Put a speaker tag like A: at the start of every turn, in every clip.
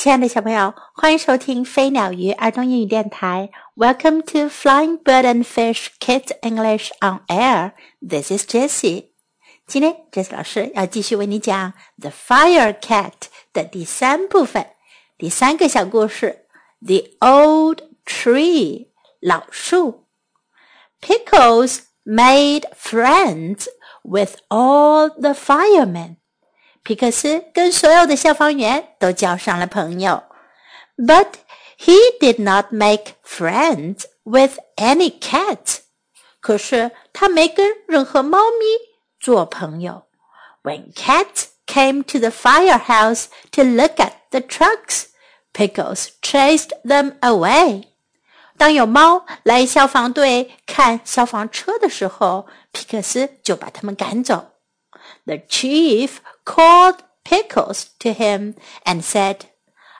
A: 亲爱的小朋友，欢迎收听飞鸟鱼儿童英语电台。Welcome to Flying Bird and Fish Kids English on Air. This is Jessie. 今天，Jessie 老师要继续为你讲《The Fire Cat》的第三部分，第三个小故事《The Old Tree》老树。Pickles made friends with all the firemen. 皮克斯跟所有的消防员都交上了朋友，but he did not make friends with any cat。可是他没跟任何猫咪做朋友。When cats came to the firehouse to look at the trucks, Pickles chased them away。当有猫来消防队看消防车的时候，皮克斯就把它们赶走。The chief called Pickles to him and said,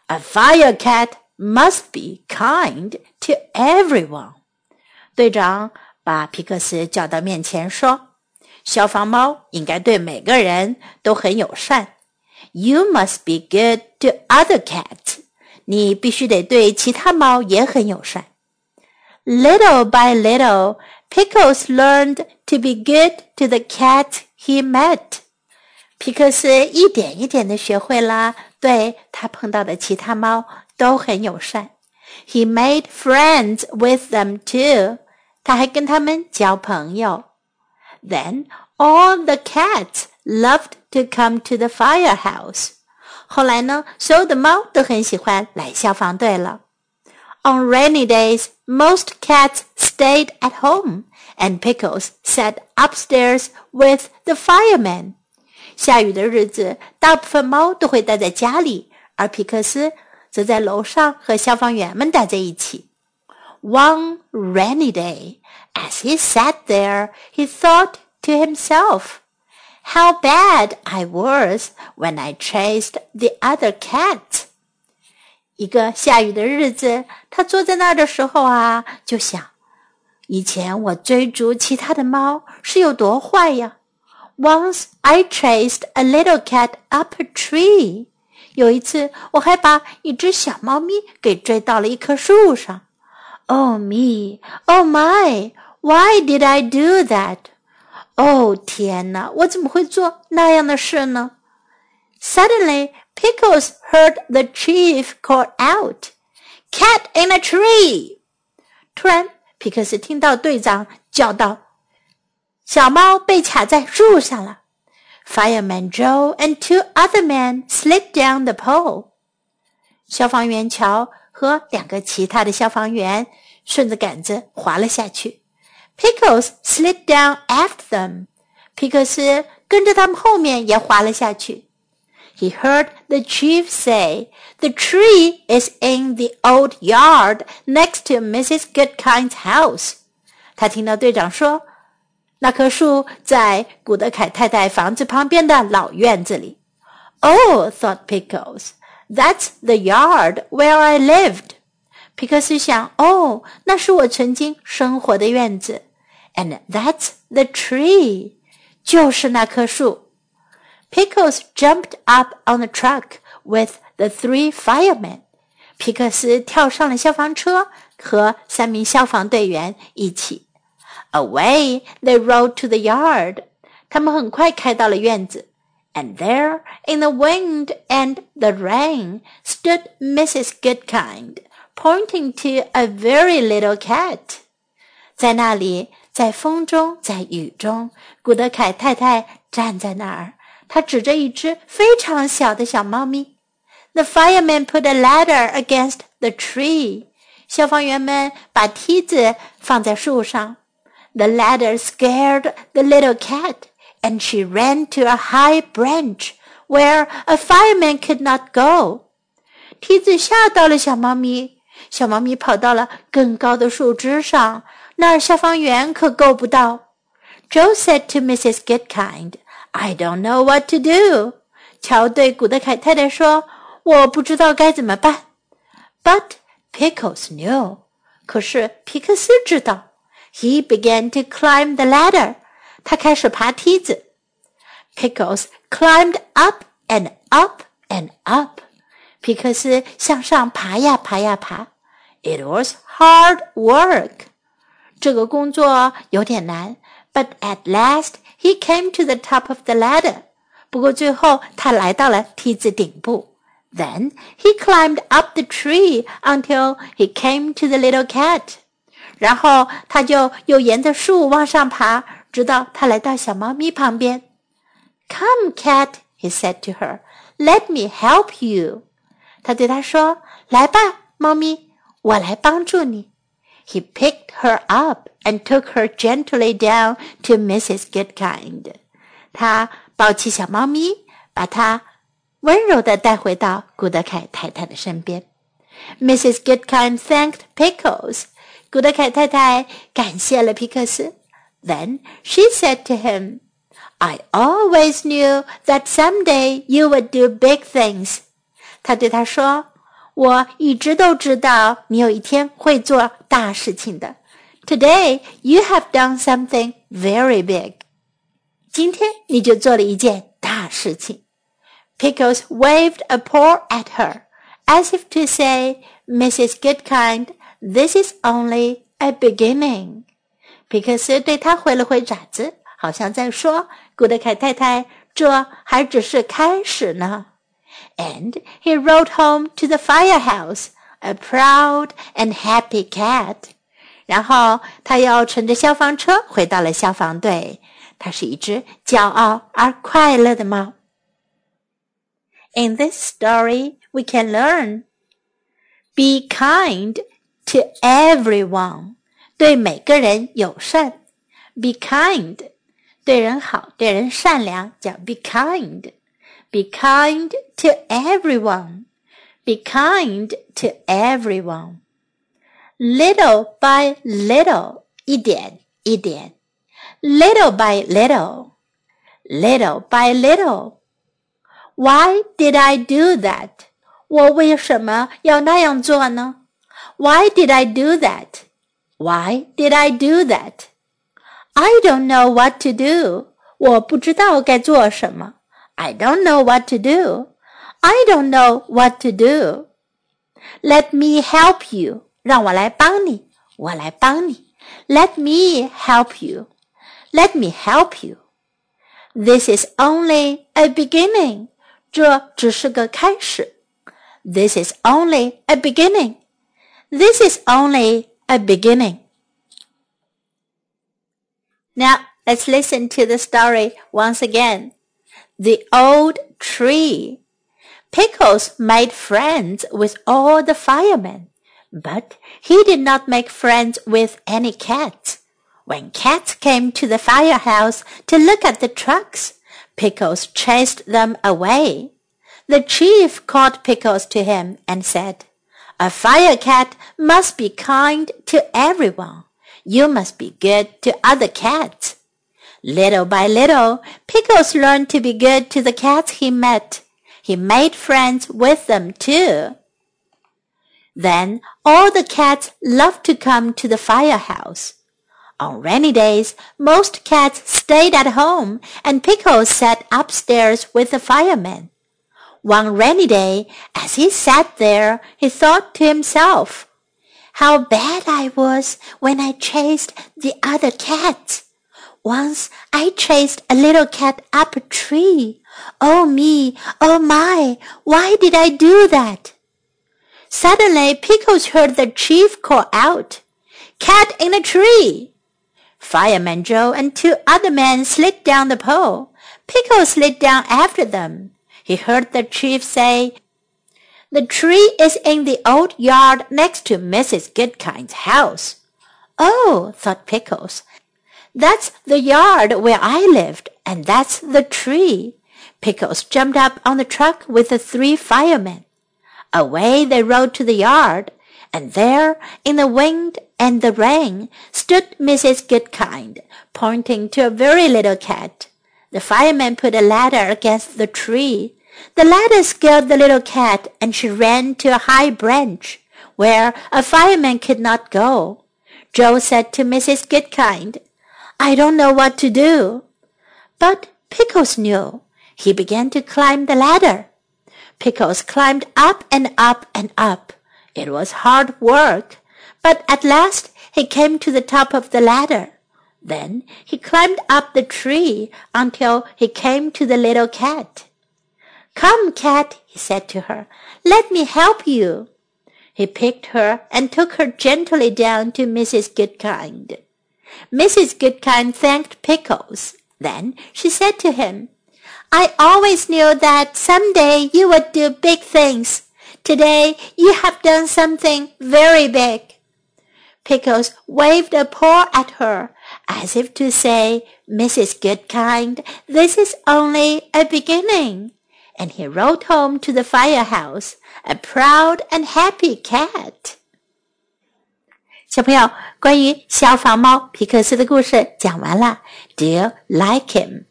A: A fire cat must be kind to everyone. 队长把皮克斯叫到面前说：“消防猫应该对每个人都很友善。You must be good to other cats. 你必须得对其他猫也很友善。” Little by little, Pickles learned to be good to the cat he met. 皮克斯一点一点的学会了对他碰到的其他猫都很友善。He made friends with them too. 他还跟他们交朋友。Then all the cats loved to come to the firehouse. 后来呢，所有的猫都很喜欢来消防队了。On rainy days, most cats stayed at home, and Pickles sat upstairs with the firemen. 下雨的日子，大部分猫都会待在家里，而皮克斯则在楼上和消防员们待在一起。One rainy day, as he sat there, he thought to himself, "How bad I was when I chased the other cat." 一个下雨的日子，他坐在那儿的时候啊，就想：以前我追逐其他的猫是有多坏呀 ！Once I chased a little cat up a tree. 有一次，我还把一只小猫咪给追到了一棵树上。Oh me, oh my, why did I do that? 哦天哪，我怎么会做那样的事呢？Suddenly, Pickles heard the chief call out, "Cat in a tree!" 突然，皮克斯听到队长叫道。 小猫被卡在树上了。Fireman Joe and two other men slid down the pole。消防员乔和两个其他的消防员顺着杆子滑了下去。Pickles slid down after them。皮克斯跟着他们后面也滑了下去。He heard the chief say, "The tree is in the old yard next to Mrs. Goodkind's house." 他听到队长说。那棵树在古德凯太太房子旁边的老院子里。Oh, thought Pickles, that's the yard where I lived. 皮克斯想，哦，那是我曾经生活的院子。And that's the tree，就是那棵树。Pickles jumped up on the truck with the three firemen。皮克斯跳上了消防车，和三名消防队员一起。Away they rode to the yard. 他们很快开到了院子。And there, in the wind and the rain, stood Mrs. Goodkind, pointing to a very little cat. 在那里，在风中，在雨中，古德凯太太站在那儿，她指着一只非常小的小猫咪。The firemen put a ladder against the tree. 消防员们把梯子放在树上。 the ladder scared the little cat, and she ran to a high branch where a fireman could not go. 梯子吓到了小猫咪，小猫咪跑到了更高的树枝上，那儿消防员可够不到。Joe said to Mrs. Goodkind, "I don't know what to do." 乔对古德凯太太说：“我不知道该怎么办。” But Pickles knew. 可是皮克斯知道。 he began to climb the ladder. 他开始爬梯子。Pickles climbed up and up and up. 皮克斯向上爬呀爬呀爬。It was hard work. 这个工作有点难。But at last he came to the top of the ladder. 不过最后他来到了梯子顶部。Then he climbed up the tree until he came to the little cat. 然后他就又沿着树往上爬，直到他来到小猫咪旁边。Come, cat, he said to her. Let me help you. 他对她说：“来吧，猫咪，我来帮助你。” He picked her up and took her gently down to Mrs. Goodkind. 他抱起小猫咪，把它温柔地带回到古德凯太太的身边。Mrs. Goodkind thanked Pickles. 古德凯太太感谢了皮克斯。Then she said to him, "I always knew that someday you would do big things." 她对他说：“我一直都知道你有一天会做大事情的。Today you have done something very big. 今天你就做了一件大事情。Pickles waved a paw at her, as if to say, "Mrs. Goodkind, this is only a beginning." 皮克斯对他挥了挥爪子，好像在说：“古德凯太太，这还只是开始呢。” And he rode home to the firehouse, a proud and happy cat. 然后他又乘着消防车回到了消防队。它是一只骄傲而快乐的猫。In this story, we can learn: be kind to everyone. 对每个人友善。Be kind，对人好，对人善良，叫 be kind。Be kind to everyone. Be kind to everyone. Little by little, 一点一点。little by little, little by little. Why did I do that? 我为什么要那样做呢 ？Why did I do that? Why did I do that? I don't know what to do. 我不知道该做什么。I don't know what to do. I don't know what to do. Let me help you. 让我来帮你，我来帮你。Let me help you. Let me help you. This is only a beginning. 这只是个开始。This is only a beginning. This is only a beginning. Now let's listen to the story once again. The old tree. Pickles made friends with all the firemen, but he did not make friends with any cats. When cats came to the firehouse to look at the trucks, Pickles chased them away. The chief called Pickles to him and said, A fire cat must be kind to everyone. You must be good to other cats. Little by little, Pickles learned to be good to the cats he met. He made friends with them too. Then all the cats loved to come to the firehouse. On rainy days, most cats stayed at home and Pickles sat upstairs with the firemen. One rainy day, as he sat there, he thought to himself, How bad I was when I chased the other cats. Once I chased a little cat up a tree. Oh me, oh my, why did I do that? Suddenly Pickles heard the chief call out, Cat in a tree! Fireman Joe and two other men slid down the pole. Pickle slid down after them. He heard the chief say, The tree is in the old yard next to Mrs. Goodkind's house. Oh, thought Pickles, that's the yard where I lived, and that's the tree. Pickles jumped up on the truck with the three firemen. Away they rode to the yard, and there, in the wind and the rain, stood Mrs. Goodkind, pointing to a very little cat. The fireman put a ladder against the tree. The ladder scared the little cat, and she ran to a high branch, where a fireman could not go. Joe said to Mrs. Goodkind, I don't know what to do. But Pickles knew. He began to climb the ladder. Pickles climbed up and up and up. It was hard work, but at last he came to the top of the ladder. Then he climbed up the tree until he came to the little cat. Come, cat, he said to her, let me help you. He picked her and took her gently down to Mrs. Goodkind. Mrs. Goodkind thanked Pickles. Then she said to him, I always knew that some day you would do big things. Today you have done something very big. Pickles waved a paw at her, as if to say, Mrs. Goodkind, this is only a beginning. And he rode home to the firehouse, a proud and happy cat. 小朋友，关于小法猫皮克斯的故事讲完了。Do you like him?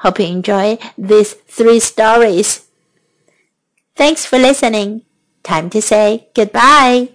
A: Hope you enjoy these three stories. Thanks for listening. Time to say goodbye.